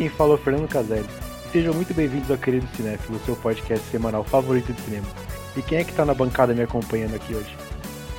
Quem fala é o Fernando Caselli. Sejam muito bem-vindos ao Querido Cinéfilo, seu podcast semanal favorito de cinema. E quem é que tá na bancada me acompanhando aqui hoje?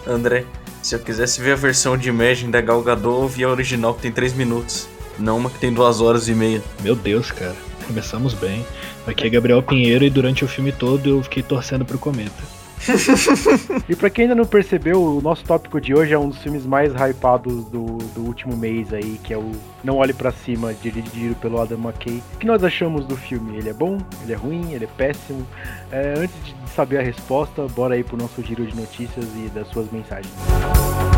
André, se eu quisesse ver a versão de Imagine da Gal Gadot, eu via a original que tem 3 minutos, não uma que tem 2 horas e meia. Meu Deus, cara, começamos bem. Aqui é Gabriel Pinheiro e durante o filme todo eu fiquei torcendo pro cometa. e pra quem ainda não percebeu, o nosso tópico de hoje é um dos filmes mais hypados do, do último mês aí, que é o Não Olhe para Cima, dirigido pelo Adam McKay. O que nós achamos do filme? Ele é bom? Ele é ruim? Ele é péssimo? É, antes de saber a resposta, bora aí pro nosso giro de notícias e das suas mensagens. O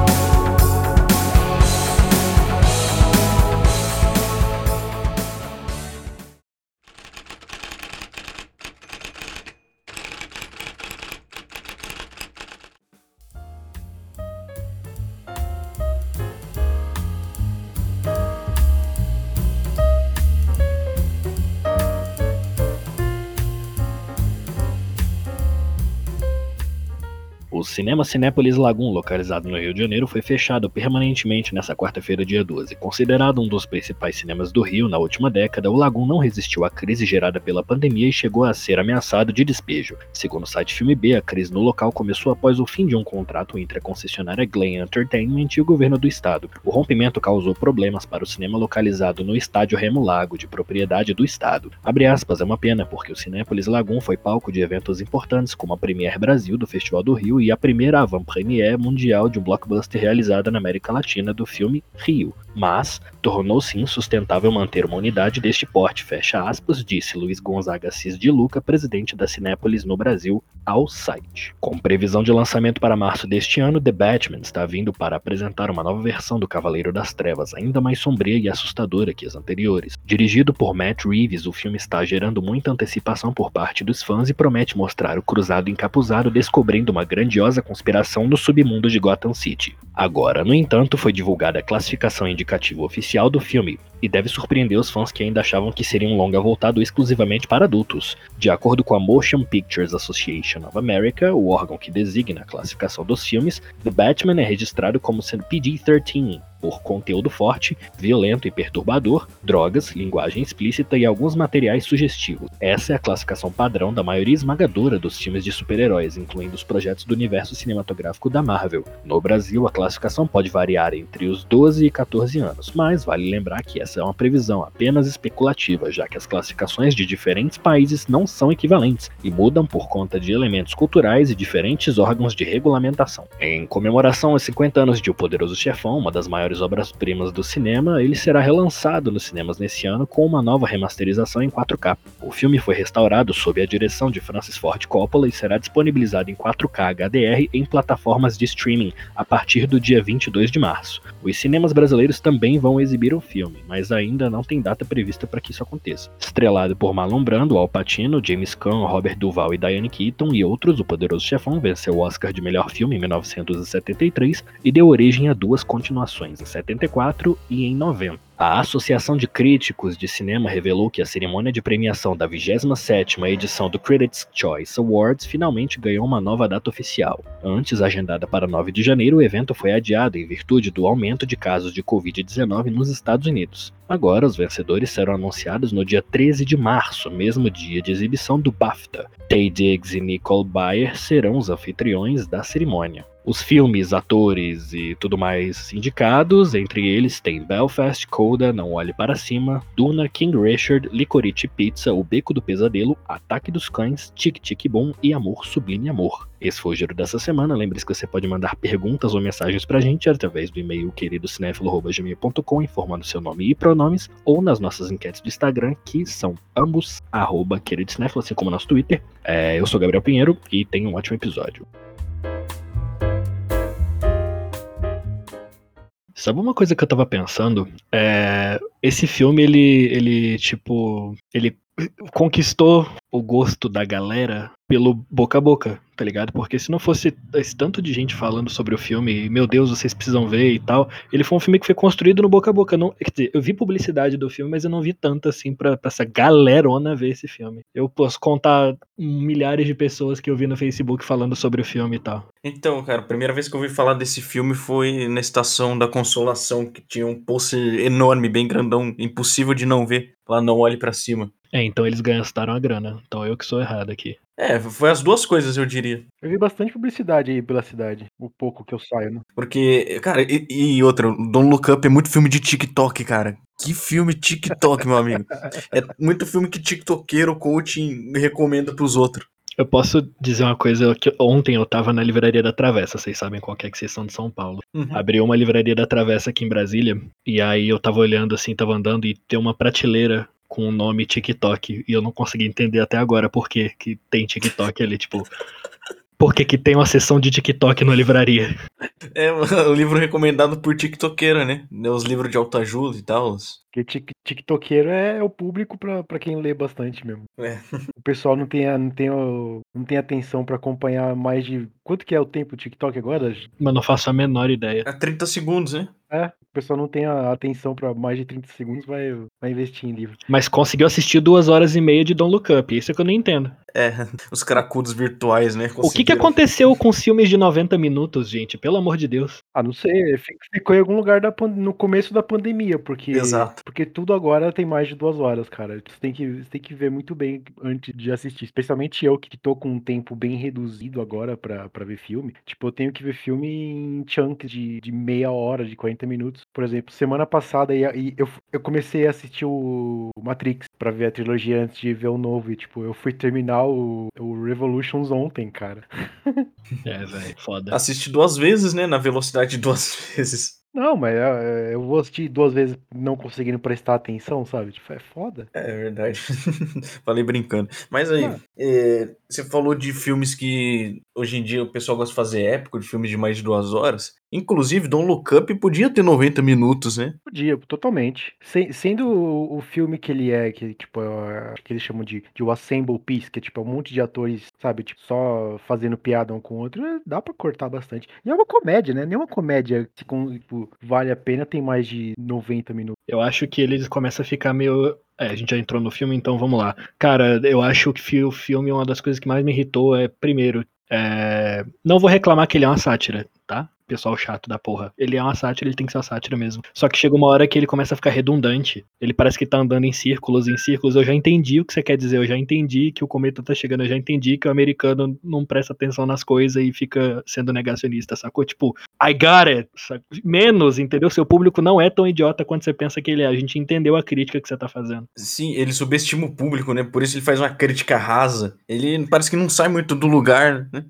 Cinema Cinépolis Lagoon, localizado no Rio de Janeiro, foi fechado permanentemente nessa quarta-feira, dia 12. Considerado um dos principais cinemas do Rio na última década, o Lagoon não resistiu à crise gerada pela pandemia e chegou a ser ameaçado de despejo. Segundo o site Filme B, a crise no local começou após o fim de um contrato entre a concessionária Glen Entertainment e o governo do estado. O rompimento causou problemas para o cinema localizado no estádio Remo Lago, de propriedade do estado. Abre aspas, é uma pena, porque o Cinépolis Lagoon foi palco de eventos importantes como a Premier Brasil do Festival do Rio e a primeira avant-première mundial de um blockbuster realizada na América Latina do filme Rio, mas tornou-se insustentável manter uma unidade deste porte, fecha aspas, disse Luiz Gonzaga Cis de Luca, presidente da Cinépolis no Brasil, ao site. Com previsão de lançamento para março deste ano, The Batman está vindo para apresentar uma nova versão do Cavaleiro das Trevas, ainda mais sombria e assustadora que as anteriores. Dirigido por Matt Reeves, o filme está gerando muita antecipação por parte dos fãs e promete mostrar o cruzado encapuzado descobrindo uma grandiosa conspiração no submundo de Gotham City. Agora, no entanto, foi divulgada a classificação indicativa oficial do filme, e deve surpreender os fãs que ainda achavam que seria um longa voltado exclusivamente para adultos. De acordo com a Motion Pictures Association of America, o órgão que designa a classificação dos filmes, The Batman é registrado como sendo PG-13, por conteúdo forte, violento e perturbador, drogas, linguagem explícita e alguns materiais sugestivos. Essa é a classificação padrão da maioria esmagadora dos filmes de super-heróis, incluindo os projetos do universo cinematográfico da Marvel. No Brasil, a classificação pode variar entre os 12 e 14 anos, mas vale lembrar que essa é uma previsão apenas especulativa, já que as classificações de diferentes países não são equivalentes e mudam por conta de elementos culturais e diferentes órgãos de regulamentação. Em comemoração aos 50 anos de O Poderoso Chefão, uma das maiores obras-primas do cinema, ele será relançado nos cinemas nesse ano com uma nova remasterização em 4K. O filme foi restaurado sob a direção de Francis Ford Coppola e será disponibilizado em 4K HDR em plataformas de streaming a partir do dia 22 de março. Os cinemas brasileiros também vão exibir o filme, mas ainda não tem data prevista para que isso aconteça. Estrelado por Marlon Brando, Al Pacino, James Caan, Robert Duval e Diane Keaton e outros, O Poderoso Chefão venceu o Oscar de melhor filme em 1973 e deu origem a duas continuações, em 74 e em 90. A Associação de Críticos de Cinema revelou que a cerimônia de premiação da 27ª edição do Critics' Choice Awards finalmente ganhou uma nova data oficial. Antes agendada para 9 de janeiro, o evento foi adiado em virtude do aumento de casos de Covid-19 nos Estados Unidos. Agora, os vencedores serão anunciados no dia 13 de março, mesmo dia de exibição do BAFTA. Tay Diggs e Nicole Bayer serão os anfitriões da cerimônia. Os filmes, atores e tudo mais indicados, entre eles tem Belfast, Coda, Não Olhe Para Cima, Duna, King Richard, Licorice Pizza, O Beco do Pesadelo, Ataque dos Cães, Tic Tic Boom e Amor Sublime Amor. Esse foi o giro dessa semana. Lembre-se que você pode mandar perguntas ou mensagens pra gente através do e-mail queridocinéfilo.gmail.com informando seu nome e pronomes ou nas nossas enquetes do Instagram, que são ambos arroba assim como nosso Twitter. É, eu sou Gabriel Pinheiro e tenho um ótimo episódio. Sabe uma coisa que eu tava pensando? É, esse filme, ele, ele, tipo, ele conquistou o gosto da galera pelo boca a boca, tá ligado? Porque se não fosse esse tanto de gente falando sobre o filme, meu Deus, vocês precisam ver e tal, ele foi um filme que foi construído no boca a boca. Não, quer dizer, eu vi publicidade do filme, mas eu não vi tanto assim pra, pra essa galerona ver esse filme. Eu posso contar milhares de pessoas que eu vi no Facebook falando sobre o filme e tal. Então, cara, a primeira vez que eu ouvi falar desse filme foi na Estação da Consolação, que tinha um pôster enorme, bem grandão, impossível de não ver. Lá não olhe para cima. É, então eles gastaram a grana. Então eu que sou errado aqui. É, foi as duas coisas, eu diria. Eu vi bastante publicidade aí pela cidade, o pouco que eu saio, né? Porque, cara, e, e outra, Don't Look Up é muito filme de TikTok, cara. Que filme TikTok, meu amigo. É muito filme que TikTokeiro, coaching recomenda pros outros. Eu posso dizer uma coisa que ontem eu tava na livraria da Travessa, vocês sabem qual é que vocês são de São Paulo. Uhum. Abriu uma livraria da Travessa aqui em Brasília, e aí eu tava olhando assim, tava andando e tem uma prateleira com o nome TikTok, e eu não consegui entender até agora por que que tem TikTok ali, tipo, por que que tem uma sessão de TikTok na livraria. É o livro recomendado por TikTokeira, né? Os livros de autoajuda e tal. Porque tik- tiktokeiro é o público pra, pra quem lê bastante mesmo. É. O pessoal não tem, a- não tem, o- não tem atenção pra acompanhar mais de. Quanto que é o tempo do TikTok agora? Mas não faço a menor ideia. É 30 segundos, né? É, o pessoal não tem a atenção pra mais de 30 segundos, vai, vai investir em livro. Mas conseguiu assistir duas horas e meia de Don't Look Up, isso é que eu não entendo. É, os cracudos virtuais, né? O que que aconteceu com os filmes de 90 minutos, gente? Pelo amor de Deus. Ah, não sei, fi- ficou em algum lugar da, no começo da pandemia, porque. Exato. Porque tudo agora tem mais de duas horas, cara. Você tem que, você tem que ver muito bem antes de assistir. Especialmente eu, que tô com um tempo bem reduzido agora pra, pra ver filme. Tipo, eu tenho que ver filme em chunks de, de meia hora, de 40 minutos. Por exemplo, semana passada e, e eu, eu comecei a assistir o Matrix pra ver a trilogia antes de ver o novo. E, tipo, eu fui terminar o, o Revolutions ontem, cara. É, velho, foda. Assiste duas vezes, né? Na velocidade de duas vezes. Não, mas é, é, eu vou assistir duas vezes não conseguindo prestar atenção, sabe? Tipo, é foda. É verdade. Falei brincando. Mas aí, Ah. é, você falou de filmes que hoje em dia o pessoal gosta de fazer épico, de filmes de mais de duas horas. Inclusive, Don't Look Up podia ter 90 minutos, né? Podia, totalmente. Sem- sendo o, o filme que ele é, que tipo, é, que eles chamam de, de o Assemble Piece, que é tipo um monte de atores, sabe, tipo, só fazendo piada um com o outro, é, dá pra cortar bastante. E é uma comédia, né? Nenhuma comédia que com- tipo, vale a pena tem mais de 90 minutos. Eu acho que eles começam a ficar meio. É, a gente já entrou no filme, então vamos lá. Cara, eu acho que o filme, uma das coisas que mais me irritou é, primeiro, é... não vou reclamar que ele é uma sátira, tá? Pessoal chato da porra. Ele é uma sátira, ele tem que ser uma sátira mesmo. Só que chega uma hora que ele começa a ficar redundante. Ele parece que tá andando em círculos, em círculos. Eu já entendi o que você quer dizer, eu já entendi que o cometa tá chegando, eu já entendi que o americano não presta atenção nas coisas e fica sendo negacionista, sacou? Tipo, I got it. saco? Menos, entendeu? Seu público não é tão idiota quanto você pensa que ele é. A gente entendeu a crítica que você tá fazendo. Sim, ele subestima o público, né? Por isso ele faz uma crítica rasa. Ele parece que não sai muito do lugar, né?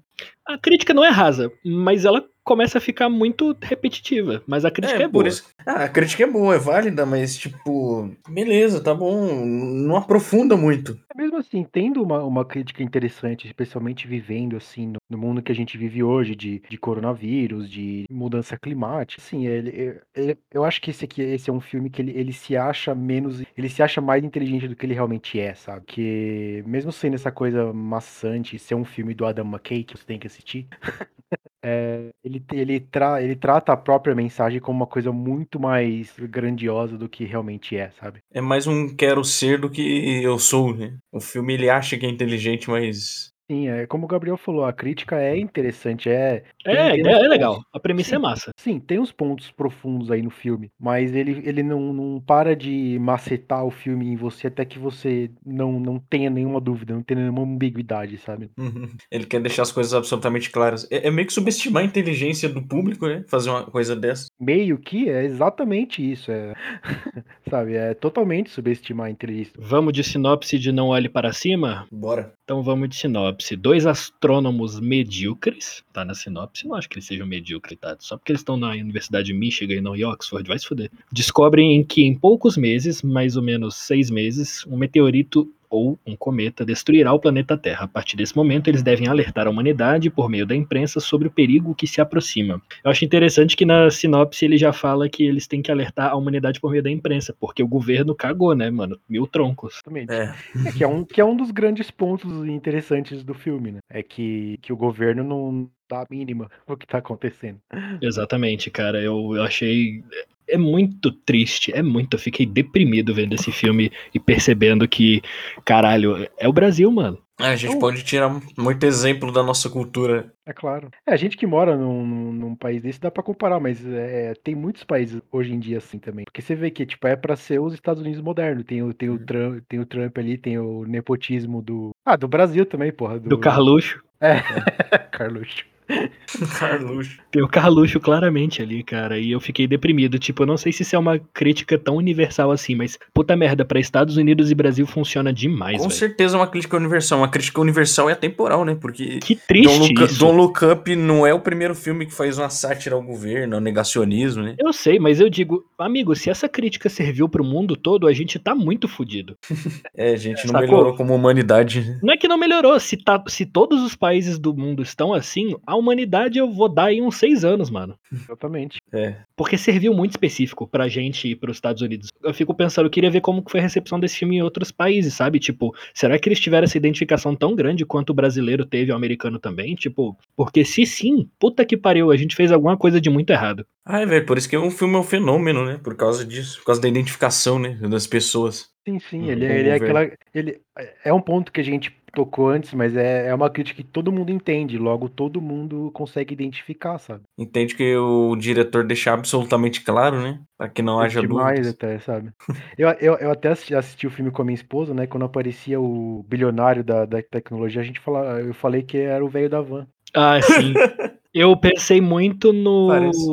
A crítica não é rasa, mas ela começa a ficar muito repetitiva. Mas a crítica é, por boa. isso. Ah, a crítica é boa, é válida, mas tipo, beleza, tá bom. Não aprofunda muito. É mesmo assim, tendo uma, uma crítica interessante, especialmente vivendo assim no, no mundo que a gente vive hoje, de, de coronavírus, de mudança climática, assim, ele, ele- eu acho que esse aqui esse é um filme que ele, ele se acha menos, ele se acha mais inteligente do que ele realmente é, sabe? Que mesmo sendo essa coisa maçante, ser um filme do Adam McKay que você tem que assistir, é, ele, ele, tra, ele trata a própria mensagem como uma coisa muito mais grandiosa do que realmente é, sabe? É mais um quero ser do que eu sou, né? O filme ele acha que é inteligente, mas. Sim, é como o Gabriel falou, a crítica é interessante, é. É, uns é legal. A premissa Sim. é massa. Sim, tem uns pontos profundos aí no filme, mas ele, ele não, não para de macetar o filme em você até que você não, não tenha nenhuma dúvida, não tenha nenhuma ambiguidade, sabe? Uhum. Ele quer deixar as coisas absolutamente claras. É, é meio que subestimar a inteligência do público, né? Fazer uma coisa dessa. Meio que é exatamente isso, é. sabe? É totalmente subestimar a inteligência. Vamos de sinopse de Não Olhe Para Cima? Bora. Então vamos de sinopse. Dois astrônomos medíocres, tá na sinopse, não acho que eles sejam medíocres, tá? Só porque eles estão na Universidade de Michigan e não em Oxford, vai se fuder. Descobrem em que em poucos meses, mais ou menos seis meses, um meteorito ou um cometa destruirá o planeta Terra. A partir desse momento, eles devem alertar a humanidade por meio da imprensa sobre o perigo que se aproxima. Eu acho interessante que na sinopse ele já fala que eles têm que alertar a humanidade por meio da imprensa, porque o governo cagou, né, mano? Mil troncos. Exatamente. É. É, que, é um, que é um dos grandes pontos interessantes do filme, né? É que, que o governo não dá a mínima o que tá acontecendo. Exatamente, cara. Eu, eu achei. É muito triste, é muito. Eu fiquei deprimido vendo esse filme e percebendo que, caralho, é o Brasil, mano. É, a gente Eu- pode tirar muito exemplo da nossa cultura. É claro. É, a gente que mora num, num, num país desse dá pra comparar, mas é, tem muitos países hoje em dia assim também. Porque você vê que, tipo, é pra ser os Estados Unidos modernos. Tem o, tem o, Trump, tem o Trump ali, tem o nepotismo do. Ah, do Brasil também, porra. Do Carluxo. Carluxo. Carluxo. Tem o Carluxo claramente ali, cara. E eu fiquei deprimido. Tipo, eu não sei se isso é uma crítica tão universal assim, mas puta merda, pra Estados Unidos e Brasil funciona demais, Com velho. certeza é uma crítica universal. Uma crítica universal e atemporal, né? Porque Que Don't triste Look, isso. Don't Look Up não é o primeiro filme que faz uma sátira ao governo, ao negacionismo, né? Eu sei, mas eu digo, amigo, se essa crítica serviu pro mundo todo, a gente tá muito fudido. É, a gente não Sacou? melhorou como humanidade. né? Não é que não melhorou, se, tá, se todos os países do mundo estão assim, a humanidade eu vou dar em uns seis anos, mano. Exatamente. É. Porque serviu muito específico pra gente e pros Estados Unidos. Eu fico pensando, eu queria ver como que foi a recepção desse filme em outros países, sabe? Tipo, será que eles tiveram essa identificação tão grande quanto o brasileiro teve, o americano também? Tipo, porque se sim, puta que pariu, a gente fez alguma coisa de muito errado. Ai, velho, por isso que um filme é um fenômeno, né? Por causa disso, por causa da identificação, né? Das pessoas. Sim, sim. Hum, Ele, é- o ele é governo. aquela. Ele é um ponto que a gente tocou antes, mas é, é uma crítica que todo mundo entende. Logo, todo mundo consegue identificar, sabe? Entende que o diretor deixa absolutamente claro, né? Pra que não haja Demais dúvidas. até, sabe? Eu, eu, eu até assisti, assisti o filme com a minha esposa, né? Quando aparecia o bilionário da, da tecnologia, a gente fala, eu falei que era o velho da van. Ah, sim. Eu pensei muito no, Parece.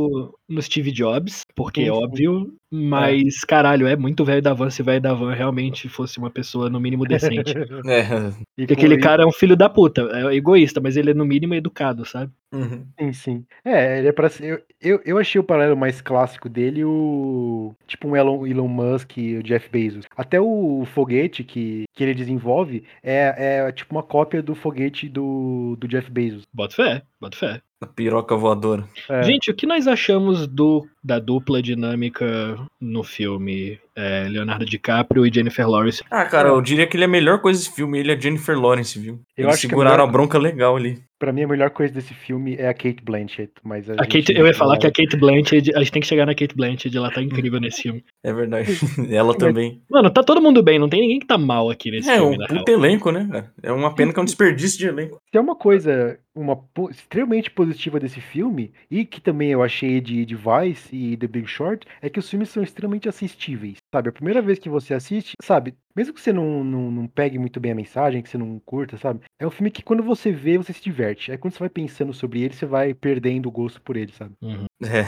No Steve Jobs, porque é óbvio, mas caralho, é muito velho da van se o velho da van realmente fosse uma pessoa no mínimo decente. É. E Porque aquele cara é um filho da puta, é egoísta, mas ele é no mínimo educado, sabe? Uhum. Sim, sim. É, ele é pra ser. Eu, eu, eu achei o paralelo mais clássico dele o. Tipo um Elon, Elon Musk e o Jeff Bezos. Até o foguete que, que ele desenvolve é, é tipo uma cópia do foguete do, do Jeff Bezos. Bota fé, bota fé. A piroca voadora. É, Gente, o que nós achamos do, da dupla dinâmica no filme é, Leonardo DiCaprio e Jennifer Lawrence? Ah, cara, eu diria que ele é a melhor coisa desse filme. Ele é Jennifer Lawrence, viu? Eu Eles acho que a seguraram melhor- a bronca legal ali. pra mim, a melhor coisa desse filme é a Kate Blanchett. Mas a A gente Kate, eu ia falar que a Kate Blanchett, a gente tem que chegar na Kate Blanchett, ela tá incrível nesse filme. É verdade. Ela também. Mano, tá todo mundo bem, não tem ninguém que tá mal aqui nesse É filme, um na real. puto elenco, né, cara? É uma pena que é um desperdício de elenco. Se é uma coisa uma extremamente positiva desse filme, e que também eu achei de, de Vice e The Big Short, é que os filmes são extremamente assistíveis, sabe? A primeira vez que você assiste, sabe? Mesmo que você não, não, não pegue muito bem a mensagem, que você não curta, sabe? É um filme que quando você vê, você se diverte. Aí quando você vai pensando sobre ele, você vai perdendo o gosto por ele, sabe? Uhum. É,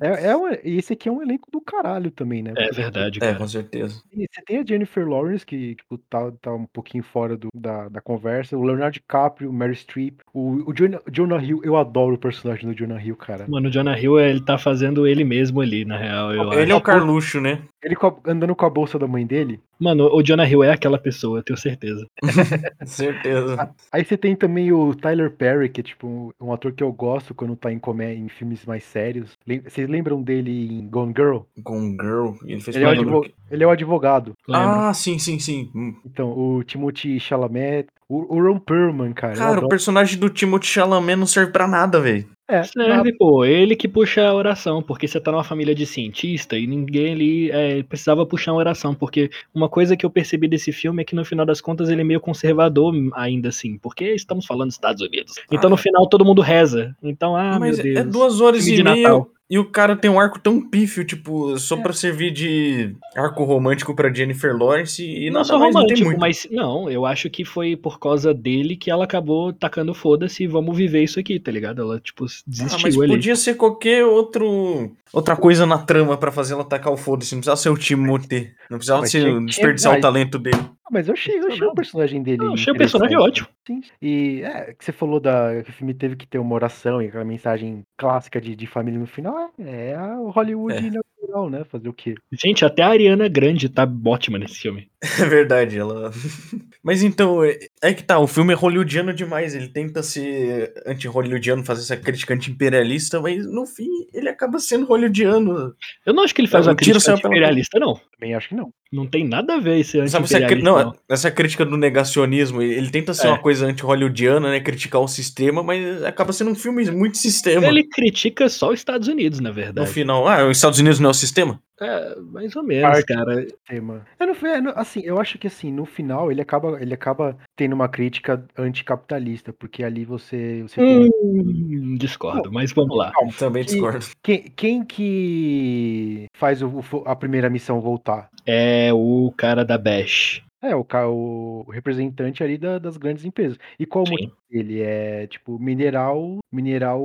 É, é um- e esse aqui é um elenco do caralho também, né? É Porque verdade, é, cara. com certeza. E Você tem a Jennifer Lawrence, que tipo, tá, tá um pouquinho fora do- da, da conversa, o Leonardo DiCaprio, o Mary Streep, o, o Jonah, Jonah Hill, eu adoro o personagem do Jonah Hill, cara. Mano, o Jonah Hill, ele tá fazendo ele mesmo ali, na real, eu Ele é acho. o Carluxo, né? Ele com a- andando com a bolsa da mãe dele. Mano, o Jonah Hill é aquela pessoa, eu tenho certeza. Certeza. Aí você tem também o Tyler Perry, que é tipo um, ator que eu gosto quando tá em, comé em filmes mais sérios. Vocês lembram dele em Gone Girl? Com Girl. Ele fez Ele é, o papel do- advo- ele é o advogado. Lembra? Ah, sim, sim, sim. Hum. Então, o Timothy Chalamet, o, o Ron Perlman, cara. eu Cara, o personagem do Timothée Chalamet não serve pra nada, velho. É, Serve, pô, ele que puxa a oração, porque você tá numa família de cientista e ninguém ali é, precisava puxar uma oração, porque uma coisa que eu percebi desse filme é que no final das contas ele é meio conservador ainda assim, porque estamos falando dos Estados Unidos. Então no final todo mundo reza. Então, ah, Mas meu Deus. é duas horas filme e de meia Natal. E o cara tem um arco tão pífio, tipo, só pra servir de arco romântico pra Jennifer Lawrence e não nada só mais não tem romântico, muito. mas não, eu acho que foi por causa dele que ela acabou tacando foda-se vamos viver isso aqui, tá ligado? Ela, tipo, Ah, desistiu mas ali. podia ser qualquer outro outra coisa na trama pra fazer ela tacar o foda-se. Não precisava ser o Timothée. Não precisava ser, desperdiçar tinha- o talento dele. Ah, Mas eu achei, eu achei o personagem dele. Eu achei o personagem ótimo. Sim. E é, que você falou da, que o filme teve que ter uma oração e aquela mensagem clássica de, de família no final. É a Hollywood É. né, natural, né? Fazer o quê? Gente, até a Ariana Grande tá ótima nesse filme. É verdade, ela. Mas então, é, é que tá, o filme é hollywoodiano demais. Ele tenta ser anti-hollywoodiano, fazer essa crítica anti-imperialista, mas no fim ele acaba sendo hollywoodiano. Eu não acho que ele faz É, uma tiro crítica saiu pela- imperialista, não. Também acho que não. Não tem nada a ver esse Sabe essa, anti-imperialista, não, não. essa crítica do negacionismo, ele tenta ser É. uma coisa anti-hollywoodiana, né? Criticar o sistema, mas acaba sendo um filme muito sistema. Ele critica só os Estados Unidos, na No verdade. final, ah, os Estados Unidos não é o sistema? É, mais ou menos, Parte- cara. Tema. Eu não foi, assim, eu acho que assim, no final ele acaba, ele acaba tendo uma crítica anticapitalista, porque ali você, você tem Hum, discordo, mas vamos lá. Calma, Também que- discordo. Quem, quem que faz o- a primeira missão voltar? É o cara da Bash. É, o, o representante ali da- das grandes empresas. E qual o Sim. motivo dele? É tipo mineral. Mineral.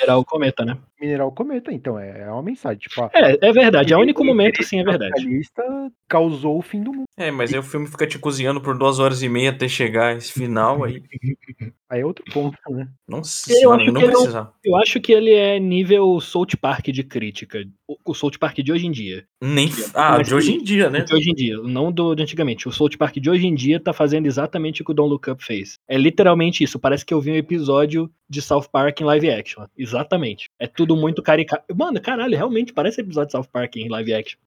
Era o cometa, né? Mineral cometa, então. É, é uma mensagem. Tipo, ah, É, é verdade. É o único momento, sim, é verdade. capitalista causou o fim do mundo. É, mas aí o filme fica te cozinhando por duas horas e meia até chegar a esse final aí. Aí é outro ponto, né? Nossa Eu senhora, acho não que não-. Eu acho que ele é nível South Park de crítica. O, o South Park de hoje em dia. Nem. Ah, Mas de hoje em dia, né? De hoje em dia, não do de antigamente. O South Park de hoje em dia tá fazendo exatamente o que o Don't Look Up fez. É literalmente isso. Parece que eu vi um episódio de South Park em live action. Exatamente. É tudo muito caricato. Mano, caralho, realmente parece episódio de South Park em live action.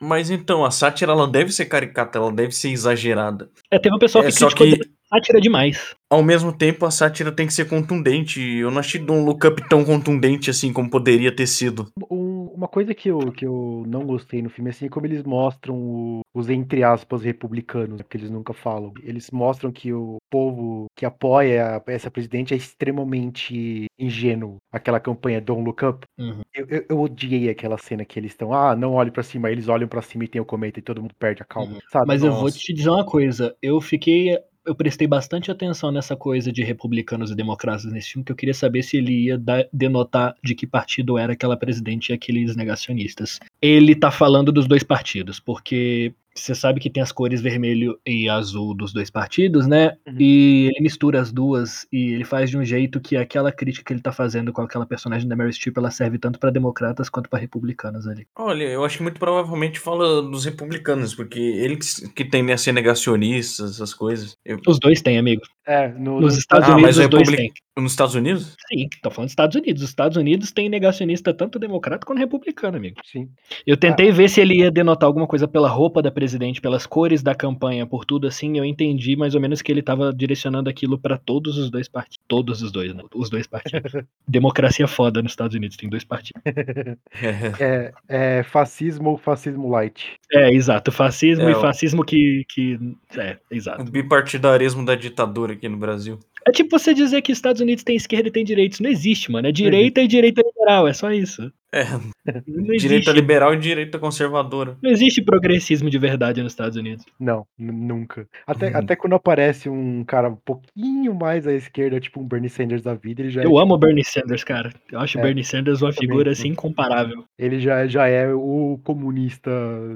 Mas então, a sátira ela deve ser caricata, ela deve ser exagerada. É, teve um pessoal É, que só criticou que, sátira demais. ao mesmo tempo, a sátira tem que ser contundente. Eu não achei Don't Look Up tão contundente assim como poderia ter sido. Um- uma coisa que eu, que eu não gostei no filme assim, é como eles mostram o- os, entre aspas, republicanos, que eles nunca falam. Eles mostram que o povo que apoia essa presidente é extremamente ingênuo. Aquela campanha Don't Look Up. Uhum. Eu, eu, eu odiei aquela cena que eles estão, ah, não olhe pra cima, eles olham pra cima e tem o cometa e todo mundo perde a calma, Uhum. sabe? Mas eu vou Nossa. te dizer uma coisa. Eu fiquei. Eu prestei bastante atenção nessa coisa de republicanos e democratas nesse filme, que eu queria saber se ele ia denotar de que partido era aquela presidente e aqueles negacionistas. Ele tá falando dos dois partidos, porque você sabe que tem as cores vermelho e azul dos dois partidos, né? Uhum. E ele mistura as duas e ele faz de um jeito que aquela crítica que ele tá fazendo com aquela personagem da Mary Streep, ela serve tanto pra democratas quanto pra republicanos ali. Olha, eu acho que muito provavelmente fala dos republicanos, porque eles que tendem a ser negacionistas, essas coisas. Eu- Os dois têm, amigo. É, no, Nos no- Estados Ah, Unidos mas o os dois republic- têm. Nos Estados Unidos? Sim, tô falando dos Estados Unidos. Os Estados Unidos tem negacionista tanto democrata quanto republicano, amigo. Sim. Eu tentei ver se ele ia denotar alguma coisa pela roupa da presidente, pelas cores da campanha, por tudo assim. Eu entendi mais ou menos que ele tava direcionando aquilo pra todos os dois partidos. Todos os dois, né? Os dois partidos. Democracia foda nos Estados Unidos, tem dois partidos. É, é fascismo ou fascismo light. É, exato. Fascismo É, e o- fascismo que. que é, o exato. bipartidarismo da ditadura aqui no Brasil. É tipo você dizer que Estados Unidos tem esquerda e tem direita. Isso não existe, mano. É direita e direita liberal, é só isso. É, Não direita existe, liberal e direita conservadora. não existe progressismo de verdade nos Estados Unidos. Não, nunca. Até, Uhum. até quando aparece um cara um pouquinho mais à esquerda, tipo um Bernie Sanders da vida, ele já, Eu é, amo o Bernie Sanders, cara. Eu acho o É, Bernie Sanders uma também, figura né? assim incomparável. ele já, já é o comunista.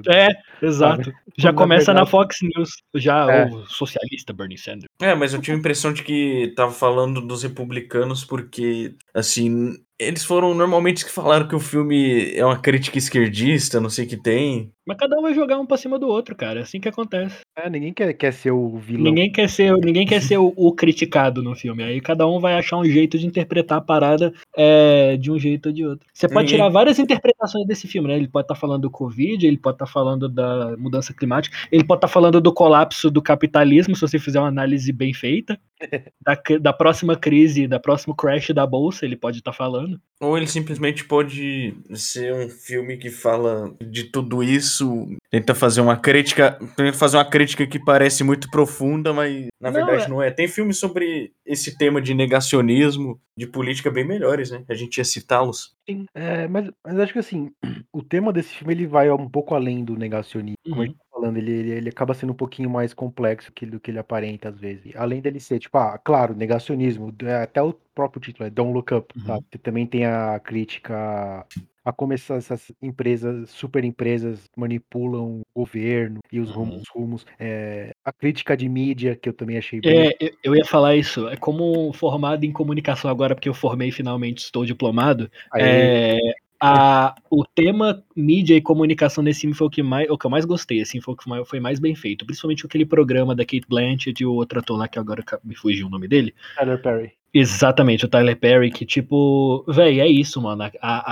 É, exato. Já Na começa na Fox News, já É. o socialista Bernie Sanders. É, mas eu tive a impressão de que tava falando dos republicanos porque, assim, eles foram normalmente que falaram que o filme é uma crítica esquerdista, não sei o que tem. Mas cada um vai jogar um pra cima do outro, cara. É assim que acontece. É, ninguém quer, quer ser o vilão. Ninguém quer ser, ninguém quer ser o, o criticado no filme. Aí cada um vai achar um jeito de interpretar a parada é, de um jeito ou de outro. Você pode Ninguém- tirar várias interpretações desse filme, né? Ele pode estar falando do Covid, ele pode estar falando da mudança climática, ele pode estar falando do colapso do capitalismo, se você fizer uma análise bem feita. Da, da próxima crise, da próximo crash da bolsa, ele pode estar falando. Ou ele simplesmente pode ser um filme que fala de tudo isso, tenta fazer uma crítica, tenta fazer uma crítica que parece muito profunda, mas na Não, verdade é- não é. Tem filmes sobre esse tema de negacionismo, de política bem melhores, né? A gente ia citá-los. Sim, é, mas, mas acho que assim, o tema desse filme ele vai um pouco além do negacionismo. Como a Uhum. gente tá falando, ele, ele, ele acaba sendo um pouquinho mais complexo que, do que ele aparenta às vezes. Além dele ser, tipo, ah, claro, negacionismo, é, até o próprio título é Don't Look Up, Uhum. tá? Você também tem a crítica a como essas, empresas, super empresas, manipulam o governo e os Uhum. rumos. rumos. É, a crítica de mídia, que eu também achei bem. É, eu- eu ia falar isso. É como formado em comunicação agora, porque eu formei finalmente, estou diplomado. Aí, É, a, o tema mídia e comunicação nesse filme foi o que, mais, o que eu mais gostei, assim, foi o que mais, foi mais bem feito. Principalmente aquele programa da Kate Blanchett e o outro ator lá, que agora me fugiu o nome dele. Tyler Perry. Exatamente, o Tyler Perry, que tipo, véi, é isso, mano. A,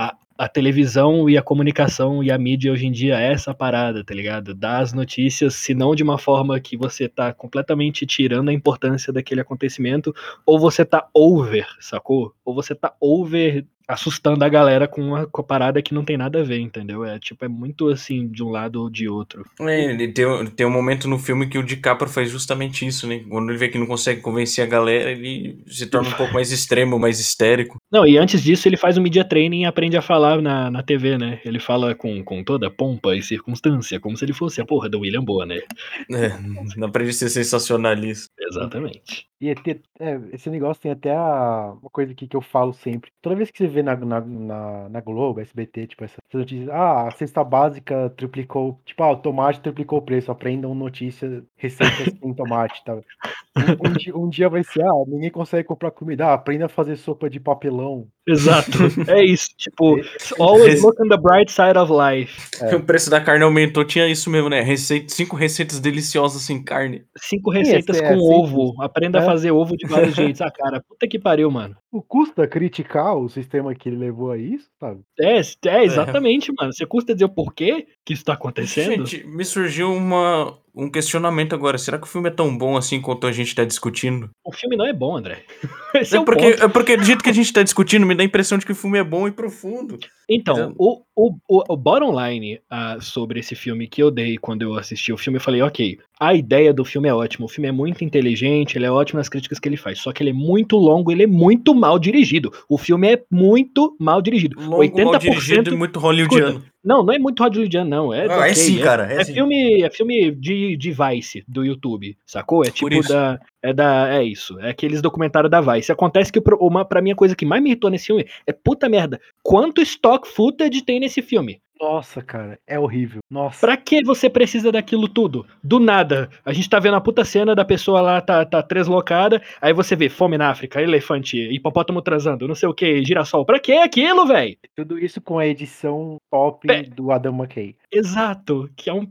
a, a televisão e a comunicação e a mídia hoje em dia é essa parada, tá ligado? Dá as notícias, se não de uma forma que você tá completamente tirando a importância daquele acontecimento, ou você tá over, sacou? Ou você tá over assustando a galera com uma, com a parada que não tem nada a ver, entendeu? É tipo, é muito assim, de um lado ou de outro. É, ele tem, tem um momento no filme que o DiCaprio faz justamente isso, né? Quando ele vê que não consegue convencer a galera, ele se torna um pouco mais extremo, mais histérico. Não, e antes disso ele faz o media training e aprende a falar na, na TV, né? Ele fala com, com toda pompa e circunstância, como se ele fosse a porra do William Bonner. É, não aprende a ser sensacionalista. Exatamente. E é ter- é, esse negócio tem até a, uma coisa aqui que eu falo sempre. Toda vez que você vê na, na, na, na Globo, SBT, tipo, essa essas notícias, ah, a cesta básica triplicou, tipo, ah, o tomate triplicou o preço, aprendam notícias, receitas com tomate, tá? Um, um dia, um dia vai ser, ah, ninguém consegue comprar comida, ah, aprenda a fazer sopa de papelão. Exato. É isso. Tipo, always look on the bright side of life. O preço da carne aumentou, tinha isso mesmo, né? Receita, cinco receitas deliciosas sem carne. Cinco receitas é com simples. ovo. Aprenda a É. fazer ovo de vários jeitos. Ah, cara, puta que pariu, mano. O custa criticar o sistema que ele levou a isso, sabe? É, é exatamente, mano. Você custa dizer o porquê que isso tá acontecendo? Gente, me surgiu uma, um questionamento agora. Será que o filme é tão bom assim quanto a gente tá discutindo? O filme não é bom, André. Esse é, É o porque, ponto. é porque do jeito que a gente tá discutindo, me dá a impressão de que o filme é bom e profundo. Então, o, o, o, bottom line ah, sobre esse filme que eu dei quando eu assisti o filme, eu falei, ok, a ideia do filme é ótima, o filme é muito inteligente, ele é ótimo nas críticas que ele faz, só que ele é muito longo, ele é muito mal dirigido. O filme é muito mal dirigido. Longo, 80%, mal dirigido e muito hollywoodiano. Não, não é muito hollywoodiano, não. É, Ah, ok, é sim, cara. É, É sim. filme, é filme de, de Vice do YouTube, sacou? É tipo da. É da. É isso. É aqueles documentários da Vice. Acontece que uma, pra mim a coisa que mais me irritou nesse filme é puta merda. Quanto stock footage tem nesse filme? Nossa, cara, é horrível. Nossa. Pra que você precisa daquilo tudo? Do nada. A gente tá vendo a puta cena da pessoa lá, tá, tá treslocada, aí você vê fome na África, elefante, hipopótamo transando, não sei o que, girassol. Pra que aquilo, velho? Tudo isso com a edição top do Adam McKay. Exato. Que é um,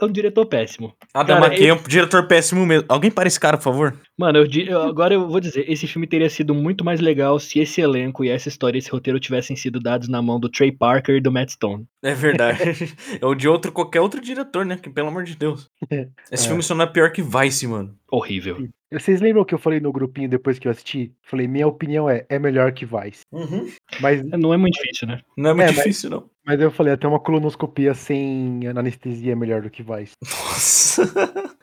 é um diretor péssimo. Adam McKay é um diretor péssimo mesmo. Alguém para esse cara, por favor? Mano, eu, eu- agora eu vou dizer, esse filme teria sido muito mais legal se esse elenco e essa história, esse roteiro tivessem sido dados na mão do Trey Parker e do Matt Stone. É verdade. é o de outro, qualquer outro diretor, né? Que pelo amor de Deus. Esse É. filme só não é pior que Vice, mano. Horrível. Vocês lembram que eu falei no grupinho depois que eu assisti? Falei, minha opinião é, é melhor que Vice. Mas, Não é muito difícil, né? Não é muito É, mas- difícil, não. mas eu falei, até uma colonoscopia sem anestesia é melhor do que Vice. Nossa.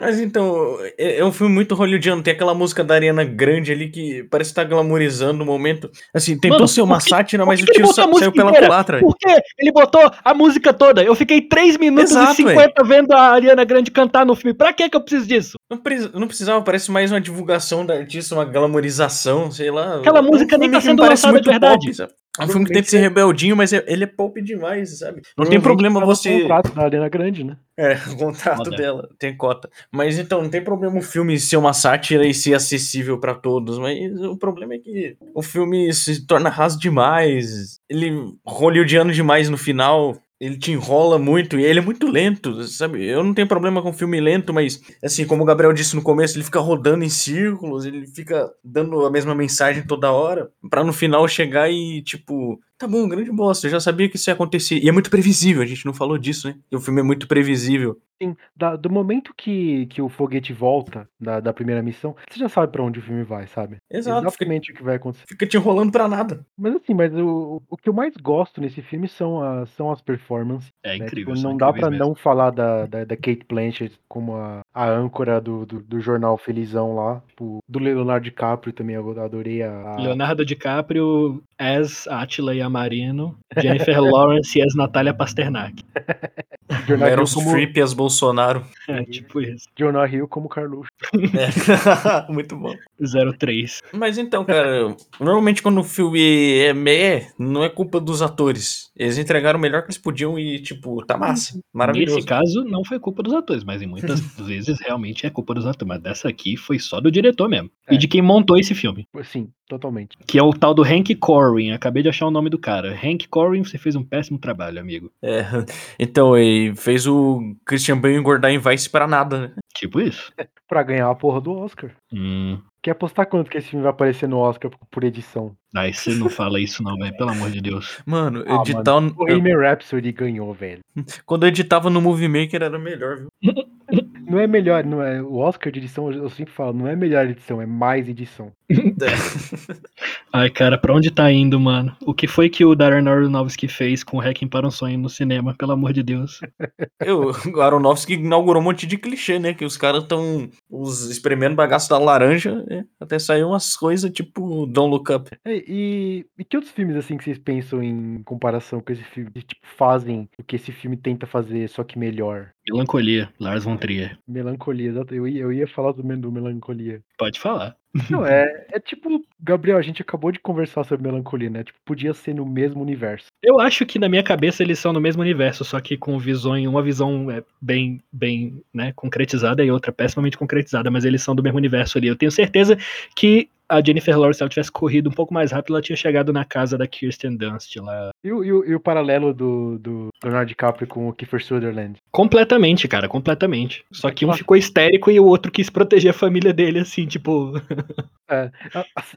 Mas então, é, é um filme muito hollywoodiano. Tem aquela música da Ariana Grande ali que parece estar glamorizando o momento. Assim, tentou Mano, ser uma que- sátira, mas que o que tiro sa- saiu pela culatra. Por quê? Ele botou a música toda. Eu fiquei 3 minutos Exato, e 50 vendo a Ariana Grande cantar no filme. Pra que que eu preciso disso? Não, pre- não precisava, parece mais uma divulgação da artista, uma glamorização, sei lá. Aquela música nem tá que sendo lançada de verdade. pop? É um filme que tenta ser rebeldinho, mas é- ele é pop demais, sabe? Não tem problema você. contrato da Ariana Grande, né? É, o contrato dela, tem cota. Mas então, não tem problema o filme ser uma sátira e ser acessível pra todos, mas o problema é que o filme se torna raso demais, ele hollywoodiano demais no final, ele te enrola muito e ele é muito lento, sabe? Eu não tenho problema com filme lento, mas assim, como o Gabriel disse no começo, ele fica rodando em círculos, ele fica dando a mesma mensagem toda hora, pra no final chegar e tipo, tá bom, grande bosta, eu já sabia que isso ia acontecer. E é muito previsível, a gente não falou disso, né? E o filme é muito previsível. Sim, da- do momento que, que o foguete volta da, da primeira missão, você já sabe pra onde o filme vai, sabe? Exato, fica, Exatamente o que vai acontecer. fica te enrolando pra nada. Mas assim, mas o, o que eu mais gosto nesse filme são as, são as performances. É né? incrível. Tipo, não dá mesmo. não falar da, da, da Kate Blanchett como a, a âncora do, do, do jornal Felizão lá. Tipo, do Leonardo DiCaprio também, eu adorei a. Leonardo DiCaprio as Attila Yamarino, Jennifer Lawrence as Natália Pasternak. Meryl como, Streep e as Bolsonaro. É, tipo isso. Jonah Hill como Carluxo. É. muito bom. 03. Mas então, cara, normalmente quando o filme é meh, não é culpa dos atores. Eles entregaram o melhor que eles podiam e, tipo, tá massa. Maravilhoso. Nesse caso, não foi culpa dos atores, mas em muitas vezes realmente é culpa dos atores. Mas dessa aqui foi só do diretor mesmo. É. E de quem montou esse filme. Sim, totalmente. Que é o tal do Hank Corwin. Acabei de achar o nome do cara. Hank Corwin, você fez um péssimo trabalho, amigo. É, então, ele fez o Christian Bale engordar em Vice pra nada, né? Tipo isso. Pra ganhar a porra do Oscar. Hum. Quer apostar quanto que esse filme vai aparecer no Oscar por edição? Aí você não fala isso não, velho. Pelo amor de Deus. Mano, Ah, editar. O Bohemian Rhapsody ganhou, velho. Quando eu editava no Movie Maker era melhor, viu? Não é melhor, não é. O Oscar de edição, eu sempre falo, não é melhor edição, é mais edição. Ai, cara, pra onde tá indo, mano? O que foi que o Darren Aronofsky fez com o Hacking para um Sonho no cinema? Pelo amor de Deus. Eu, o Aronofsky inaugurou um monte de clichê, né? Que os caras tão os espremendo bagaço da laranja, né? até saiu umas coisas tipo Don't Look Up. É, E, e que outros filmes assim que vocês pensam em comparação com esse filme? Que, tipo, fazem o que esse filme tenta fazer, só que melhor? Melancolia, Lars von Trier. Melancolia, exato. Eu ia, eu ia falar do, do Melancolia. Pode falar. Não, é, é tipo, Gabriel, a gente acabou de conversar sobre Melancolia, né? Tipo, podia ser no mesmo universo. Eu acho que na minha cabeça eles são no mesmo universo, só que com visões, uma visão é, bem, bem, né, concretizada e outra pessimamente concretizada, mas eles são do mesmo universo ali. Eu tenho certeza que a Jennifer Lawrence, se ela tivesse corrido um pouco mais rápido, ela tinha chegado na casa da Kirsten Dunst lá. E, o- e o- e o paralelo do, do Leonardo DiCaprio com o Kiefer Sutherland? Completamente, cara, completamente. Só que um Claro. ficou histérico e o outro quis proteger a família dele, assim, tipo. É,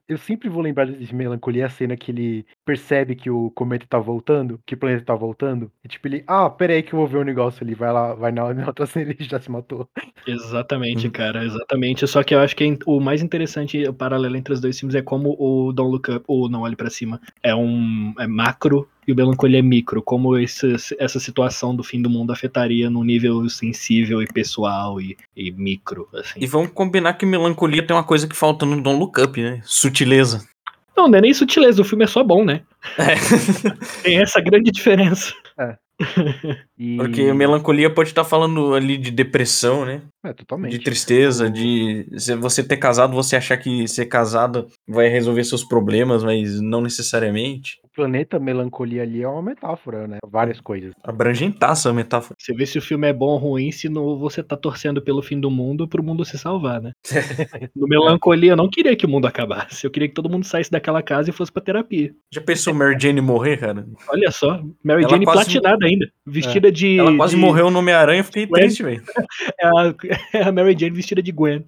eu sempre vou lembrar de Melancolia, a cena que ele percebe que o cometa tá voltando, que o planeta tá voltando, e tipo, ele, ah, pera aí que eu vou ver um negócio ali, vai lá, vai na, na outra cena ele já se matou. Exatamente, Hum. cara, exatamente. Só que eu acho que é o mais interessante, o paralelo entre os dois filmes é como o Don't Look Up, ou Não Olhe Pra Cima, é um é macro e o Melancolia é micro. Como esse, essa situação do fim do mundo afetaria num nível sensível e pessoal e, e micro, assim. E vamos combinar que melancolia tem uma coisa que falta no Don't Look Up, né? Sutileza. Não, não é nem sutileza, o filme é só bom, né? É. Tem essa grande diferença. E... Porque melancolia pode estar falando ali de depressão, né? É, totalmente. De tristeza, de se você ter casado, você achar que ser casado vai resolver seus problemas, mas não necessariamente. O planeta Melancolia ali é uma metáfora, né? Várias coisas. Abrangentaça a metáfora. Você vê se o filme é bom ou ruim, se não, você tá torcendo pelo fim do mundo pro mundo se salvar, né? No Melancolia, eu não queria que o mundo acabasse. Eu queria que todo mundo saísse daquela casa e fosse pra terapia. Já pensou Mary Jane morrer, cara? Olha só, Mary Ela Jane quase- platinada ainda. Vestida de. Ela quase de- morreu no Homem-Aranha, eu fiquei Gwen. triste, velho. É a, é a Mary Jane vestida de Gwen.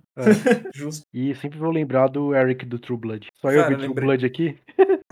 Justo. E sempre vou lembrar do Eric do True Blood. Só eu Cara, vi True. Blood aqui?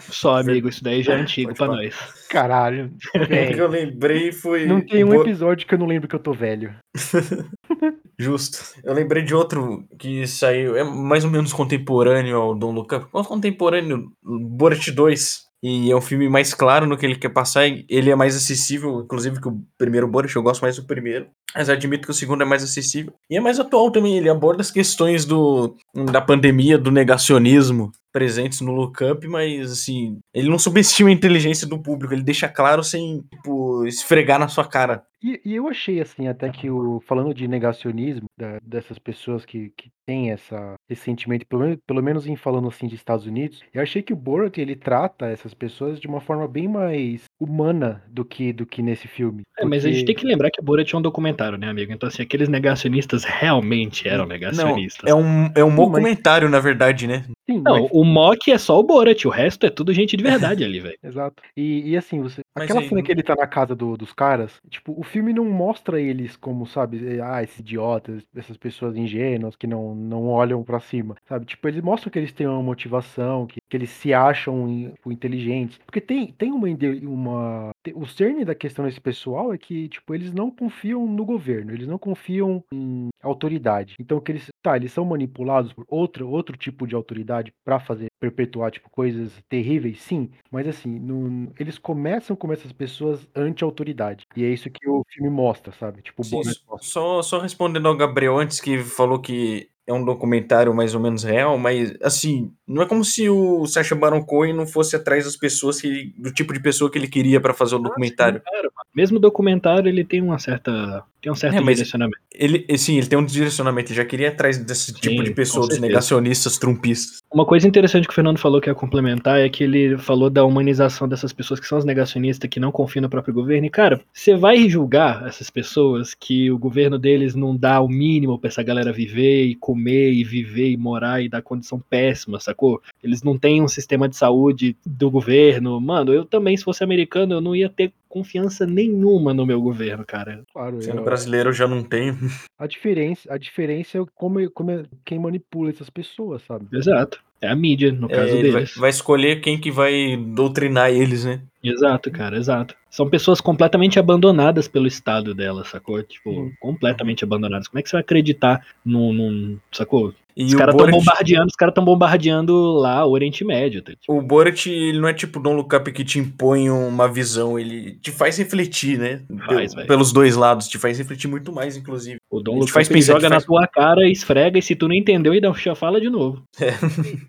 Só, amigo, isso daí já é antigo pra nós. Caralho. O que velho. eu lembrei foi. Não tem um episódio que eu não lembro que eu tô velho. Justo. Eu lembrei de outro que saiu, é mais ou menos contemporâneo ao Up. Qual contemporâneo? Borat 2. E é um filme mais claro no que ele quer passar. Ele é mais acessível, inclusive, que o primeiro Borat. Eu gosto mais do primeiro. Mas admito que o segundo é mais acessível. E é mais atual também. Ele aborda as questões do, da pandemia, do negacionismo presentes no Look Up, mas assim, ele não subestima a inteligência do público. Ele deixa claro sem, tipo, esfregar na sua cara. E, e eu achei, assim, até que o. Falando de negacionismo, da- dessas pessoas que, que têm essa, esse sentimento, pelo, menos- pelo menos em falando assim de Estados Unidos, eu achei que o Borat ele trata essas pessoas de uma forma bem mais humana do que, do que nesse filme. É, mas a gente tem que lembrar que o Borat é um documentário, né, amigo? Então, assim, aqueles negacionistas realmente eram negacionistas. É um, é um documentário, na verdade, né? Sim, Não, mas- o Mock é só o Borat, o resto é tudo gente de verdade ali, velho. Exato. E, e assim, você. Mas aquela aí, cena não- que ele tá na casa do- dos caras, tipo, o filme não mostra eles como, sabe, eh, ah, esses idiotas, essas pessoas ingênuas que não, não olham pra cima, sabe? Tipo, eles mostram que eles têm uma motivação, que, que eles se acham tipo, inteligentes. Porque tem, tem uma, uma. O cerne da questão desse pessoal é que, tipo, eles não confiam no governo, eles não confiam em autoridade. Então, que eles. Tá, eles são manipulados por outro, outro tipo de autoridade pra fazer, perpetuar, tipo, coisas terríveis, sim. Mas assim, no- eles começam como essas pessoas anti-autoridade. E é isso que o filme mostra, sabe? Tipo, Sim, só, só respondendo ao Gabriel antes que falou que é um documentário mais ou menos real, mas assim, não é como se o Sacha Baron Cohen não fosse atrás das pessoas que, do tipo de pessoa que ele queria pra fazer o documentário. Claro, mano. Mesmo o documentário, ele tem uma certa. Tem um certo É, direcionamento. ele, sim, ele tem um direcionamento, ele já queria ir atrás desse Sim, tipo de com pessoas, dos negacionistas, trumpistas. Uma coisa interessante que o Fernando falou que é complementar é que ele falou da humanização dessas pessoas que são os negacionistas, que não confiam no próprio governo. E, cara, você vai julgar essas pessoas que o governo deles não dá o mínimo pra essa galera viver e comer e viver e morar e dar condição péssima, sacou? Eles não têm um sistema de saúde do governo. Mano, eu também, se fosse americano, eu não ia ter confiança nenhuma no meu governo, cara. Claro, Sendo eu- brasileiro, eu já não tenho. a diferença, a diferença é como, como é- quem manipula essas pessoas, sabe? Exato. É a mídia, no É, caso ele vai, deles. vai escolher quem que vai doutrinar eles, né? Exato, cara, exato. São pessoas completamente abandonadas pelo estado delas, sacou? Tipo, Sim. completamente abandonadas. Como é que você vai acreditar num. num sacou? E Os caras estão Borat, bombardeando, os caras estão bombardeando lá o Oriente Médio. Tá? Tipo, o Borat, ele não é tipo Don Look Up que te impõe uma visão, ele te faz refletir, né? Faz, Pe- velho. Pelos dois lados, te faz refletir muito mais, inclusive. o te Lucas faz pensar, joga te na faz- tua cara, esfrega, e se tu não entendeu, e dá já fala de novo.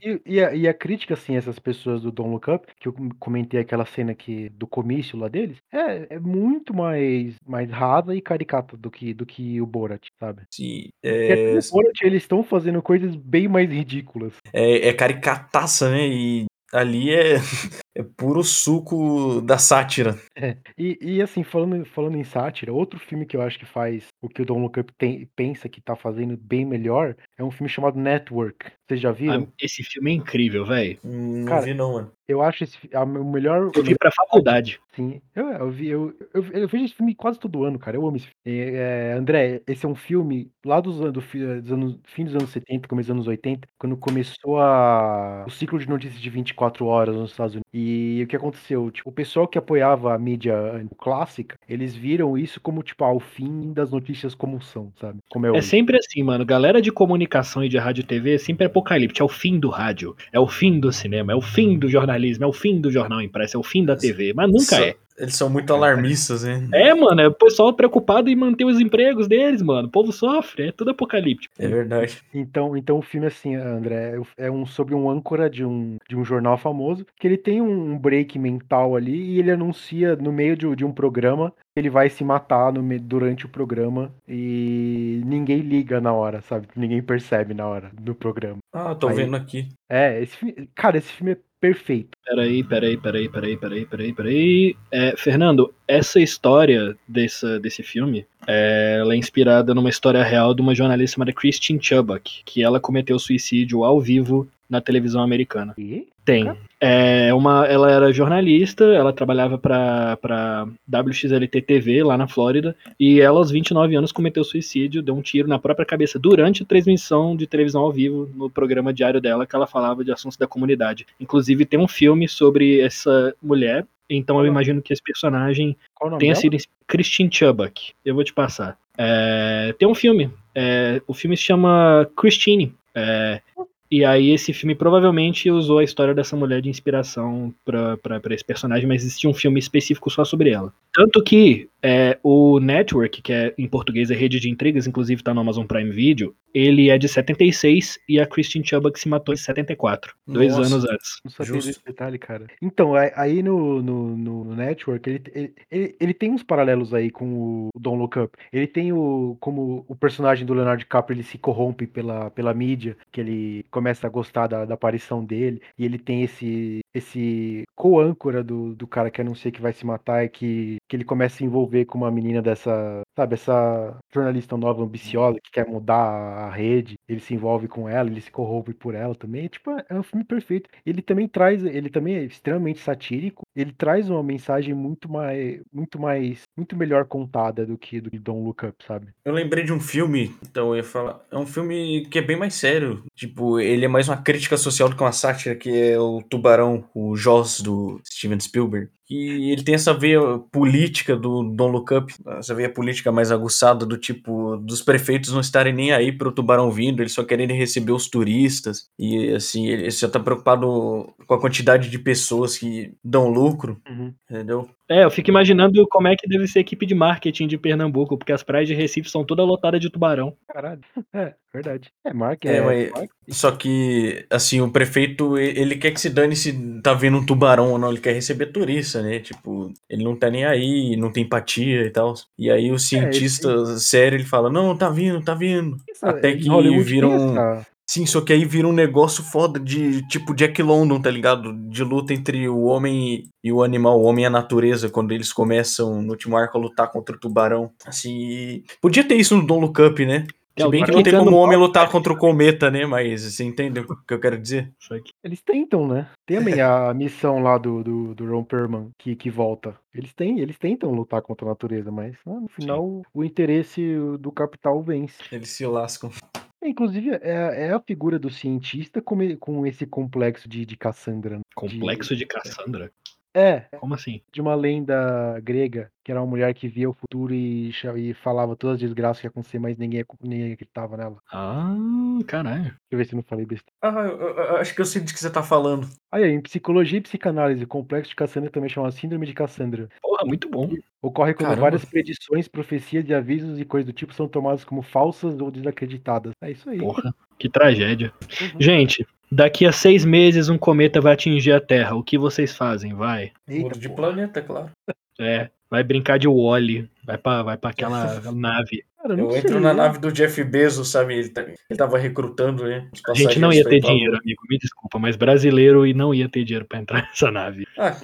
E, e a, e a crítica, assim, essas pessoas do Don't Look Up, que eu comentei aquela cena que, do comício lá deles, é, é muito mais, mais rasa e caricata do que, do que o Borat, sabe? Até é, no Borat eles estão fazendo coisas bem mais ridículas. é, é caricataça, né? E ali é, é puro suco da sátira. E, e, assim, falando, falando em sátira, outro filme que eu acho que faz o que o Don't Look Up tem- pensa que tá fazendo bem melhor é um filme chamado Network. Vocês já viram? Ah, esse filme é incrível, velho. Hum, Não vi não, mano. Eu acho esse, a- o melhor. Eu vi pra faculdade. Sim, eu, eu, vi, eu, eu, eu vejo esse filme quase todo ano, cara. Eu amo esse filme. É, é, André, esse é um filme lá dos, anos, do, fi- dos anos, fim dos anos 70, começo dos anos 80, quando começou a, o ciclo de notícias de 24 horas nos Estados Unidos. E o que aconteceu? Tipo, o pessoal que apoiava a mídia clássica, eles viram isso como, tipo, ah, o fim das notícias como são, sabe? Como é, É sempre assim, mano. Galera de comunicação e de rádio e TV é sempre apocalipse. É o fim do rádio, é o fim do cinema, é o fim do jornalismo, é o fim do jornal impresso, é o fim da TV. Mas nunca Só- é. Eles são muito alarmistas, né? É, mano, é o pessoal preocupado em manter os empregos deles, mano. O povo sofre, é tudo apocalíptico. É verdade. Então, então o filme, assim, André, é um sobre um âncora de um, de um jornal famoso, que ele tem um break mental ali e ele anuncia no meio de, de um programa que ele vai se matar no, durante o programa e ninguém liga na hora, sabe? Ninguém percebe na hora do programa. Ah, tô Aí- vendo aqui. É, esse filme, cara, esse filme é perfeito. Peraí, peraí, peraí, peraí, peraí, peraí, peraí. É, Fernando, essa história dessa, desse filme, é, ela é inspirada numa história real de uma jornalista chamada Christine Chubbuck, que ela cometeu suicídio ao vivo na televisão americana. E Tem. É uma, ela era jornalista, ela trabalhava pra WXLT TV lá na Flórida, e ela aos 29 anos cometeu suicídio, deu um tiro na própria cabeça durante a transmissão de televisão ao vivo no programa diário dela, que ela falava de assuntos da comunidade. Inclusive tem um filme sobre essa mulher, então eu imagino que esse personagem tenha dela? sido Christine Chubbuck. Eu vou te passar. É, tem um filme. é, o filme se chama Christine. É, e aí esse filme provavelmente usou a história dessa mulher de inspiração pra esse personagem, mas existia um filme específico só sobre ela. Tanto que é, o Network, que é em português é Rede de Intrigas, inclusive tá no Amazon Prime Video, ele é de 76 e a Christine Chubbuck se matou em 74, dois Nossa. anos antes. Não sabia Justo. desse detalhe, cara. Então, aí- no, no, no no Network, ele, ele, ele, ele tem uns paralelos aí com o Don't Look Up. Ele tem o. Como o personagem do Leonardo DiCaprio ele se corrompe pela, pela mídia, que ele começa a gostar da, da aparição dele, e ele tem esse. Esse co-âncora do, do cara que anuncia que vai se matar e que, que ele começa a se envolver com uma menina dessa, sabe, essa jornalista nova ambiciosa que quer mudar a rede, ele se envolve com ela, ele se corrompe por ela também. Tipo, é um filme perfeito. Ele também traz, ele também é extremamente satírico. Ele traz uma mensagem muito mais, muito mais, muito melhor contada do que do que Don't Look Up, sabe? Eu lembrei de um filme, então eu ia falar. É um filme que é bem mais sério. Tipo, ele é mais uma crítica social do que uma sátira, que é o Tubarão, o Jaws do Steven Spielberg. E ele tem essa veia política do Don't Look Up, essa veia política mais aguçada, do tipo, dos prefeitos não estarem nem aí pro tubarão vindo, eles só querem receber os turistas. E assim, ele só tá preocupado com a quantidade de pessoas que dão lucro, entendeu? É, eu fico imaginando como é que deve ser a equipe de marketing de Pernambuco, porque as praias de Recife são todas lotadas de tubarão. Caralho. É, verdade. É, Mark É, é. mas- Mark- Só que, assim, o prefeito, ele quer que se dane se tá vendo um tubarão ou não, ele quer receber turista, né? Tipo, ele não tá nem aí, não tem empatia e tal. E aí o cientista sério, ele fala, não, tá vindo, tá vindo. Isso, Até em que Hollywood viram- Sim, só que aí vira um negócio foda de, tipo, Jack London, tá ligado? De luta entre o homem e o animal, o homem e a natureza, quando eles começam no último arco a lutar contra o tubarão. Assim, podia ter isso no Don't Look Up, né? Se bem que não tem como o homem lutar contra o cometa, né? Mas você entende o que eu quero dizer? Eles tentam, né? Tem também a missão lá do, do, do Ron Perlman que, que volta. Eles têm, eles tentam lutar contra a natureza, mas ah, no final o interesse do capital vence. Eles se lascam. É, Inclusive, é, é a figura do cientista com, com esse complexo de, de Cassandra. né? Complexo de Cassandra? É, Como assim? de uma lenda grega, que era uma mulher que via o futuro e, e falava todas as desgraças que ia acontecer, mas ninguém, ninguém acreditava nela. Ah, caralho. Deixa eu ver se eu não falei besteira. Ah, eu, eu- eu acho que eu sei de que você tá falando. Aí, em psicologia e psicanálise, o complexo de Cassandra também chama Síndrome de Cassandra. Porra, muito bom. Ocorre quando Caramba. várias predições, profecias e avisos e coisas do tipo são tomadas como falsas ou desacreditadas. É isso aí. Porra, que tragédia. Uhum. Gente, daqui a seis meses um cometa vai atingir a Terra. O que vocês fazem? Vai. Eita, Mundo de porra. planeta, claro. É, vai brincar de Wally. Vai pra, vai pra aquela nave. Cara, não Eu sei, entro na eu- nave do Jeff Bezos, sabe? Ele, tá- ele tava recrutando, né? os A gente não ia ter dinheiro, amigo. Me desculpa, mas brasileiro e não ia ter dinheiro pra entrar nessa nave. Ah,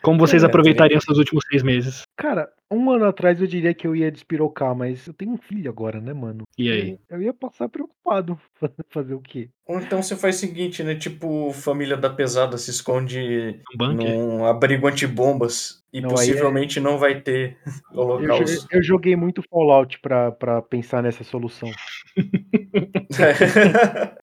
Como vocês É, aproveitariam seus últimos seis meses? Cara, um ano atrás eu diria que eu ia despirocar, mas eu tenho um filho agora, né, mano? E aí? Eu ia passar preocupado. Fazer o quê? ou então você faz o seguinte, né? Tipo, família da pesada se esconde Um num abrigo antibombas e Não, é- possivelmente não vai ter Eu, holocausto. eu joguei muito Fallout pra, pra pensar nessa solução.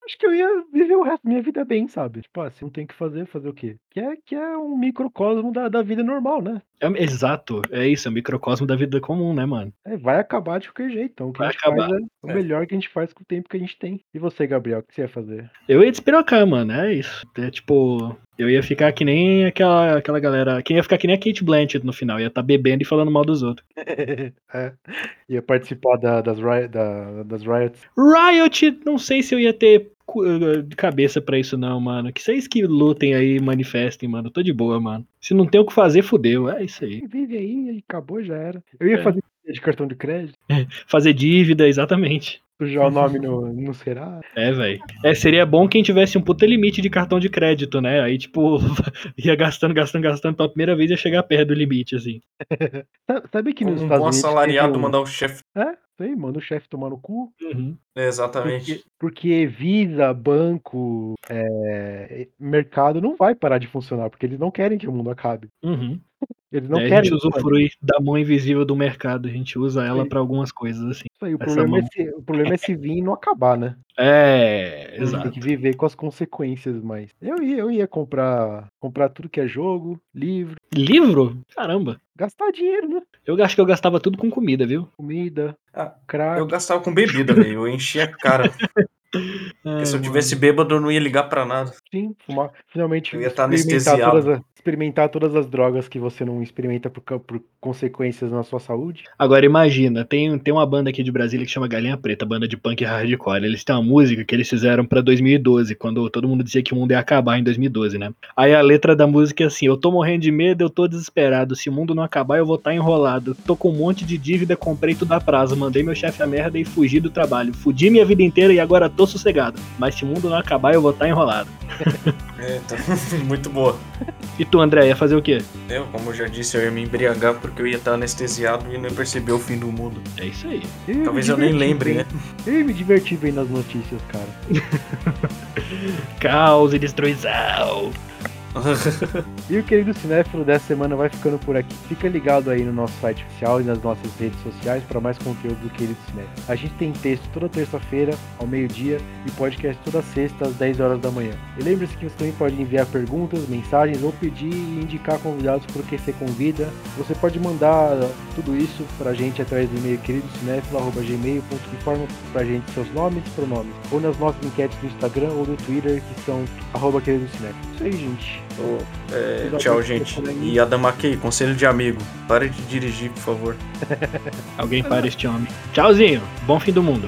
Acho que eu ia viver o resto da minha vida bem, sabe? Tipo, ah, se não tem o que fazer, fazer o quê? Que é, que é um microcosmo da, da vida normal, né? É- exato, é isso, é o microcosmo da vida comum, né, mano? É, vai acabar de qualquer jeito. Então, o que Vai a gente acabar. faz é o É. melhor que a gente faz com o tempo que a gente tem. E você, Gabriel, o que você ia fazer? Eu ia despirocar, mano, é isso. É tipo, eu ia ficar que nem aquela, aquela galera. Quem ia ficar que nem a Kate Blanchett no final, ia estar bebendo e falando mal dos outros. é. Ia participar da- das, riot, da- das riots. Riot, não sei se eu ia ter eh, cabeça pra isso, não, mano. Que vocês que lutem aí, manifestem, mano. Tô de boa, mano. Se não tem o que fazer, fudeu. É isso aí. Vive aí, aí acabou, já era. Eu ia É. fazer de cartão de crédito, Fazer dívida, exatamente. sujar o nome no, no Será. É, velho. É, seria bom quem tivesse um puta limite de cartão de crédito, né? Aí, tipo, ia gastando, gastando, gastando. Pela primeira vez ia chegar perto do limite, assim. Sa- Sabe que nos Um Estados bom Unidos. assalariado um- mandar o chefe. É, aí, manda o chefe tomar no cu. Uhum. Exatamente. Porque, porque Visa, banco, é, mercado não vai parar de funcionar, porque eles não querem que o mundo acabe. Uhum. Eles não É, a querem. gente usufrui da mão invisível do mercado. A gente usa ela Sim. pra algumas coisas, assim. Isso aí, o problema, é se, o problema é se vir e não acabar, né? É, A gente exato. Tem que viver com as consequências, mas. Eu ia, eu ia comprar, comprar tudo que é jogo, livro, Livro? Caramba. gastar dinheiro, né? Eu acho que eu gastava tudo com comida, viu? Comida, Ah, crack. Eu gastava com bebida, velho. Eu enchia a cara. Porque se eu tivesse bêbado, eu não ia ligar pra nada. Sim, fumar. Finalmente Eu ia estar experimentar anestesiado. todas, as, experimentar todas as drogas que você não experimenta por, por consequências na sua saúde. Agora imagina, tem, tem uma banda aqui de Brasília que chama Galinha Preta, banda de punk hardcore. Eles têm uma música que eles fizeram pra 2012, quando todo mundo dizia que o mundo ia acabar em 2012, né? Aí a letra da música é assim: Eu tô morrendo de medo, eu tô desesperado. Se o mundo não acabar, eu vou estar enrolado. Tô com um monte de dívida, comprei tudo a prazo. Mandei meu chefe a merda e fugi do trabalho. Fudi minha vida inteira e agora tô sossegado. Mas se o mundo não acabar, eu vou estar enrolado. É, muito boa. E tu, André, ia fazer o quê? Eu, como eu já disse, eu ia me embriagar porque eu ia estar anestesiado e não ia perceber o fim do mundo. É isso aí. me Talvez eu nem lembre, né? bem- Eu ia me divertir bem nas notícias, cara. Caos e destruição. E o querido cinéfilo dessa semana vai ficando por aqui. Fica ligado aí no nosso site oficial e nas nossas redes sociais para mais conteúdo do querido cinéfilo. A gente tem texto toda terça-feira ao meio-dia e podcast toda sexta às 10 horas da manhã. E lembre-se que você também pode enviar perguntas, mensagens ou pedir e indicar convidados para o que você convida. Você pode mandar tudo isso pra gente através do e-mail queridocinéfilo.gmail.com informa pra gente seus nomes e pronomes. Ou nas nossas enquetes no Instagram ou no Twitter que são arroba queridocinéfilo. Isso aí, gente. Ô, é, tchau, gente. E Adamakei, conselho de amigo. Pare de dirigir, por favor. Alguém para este homem. Tchauzinho. Bom fim do mundo.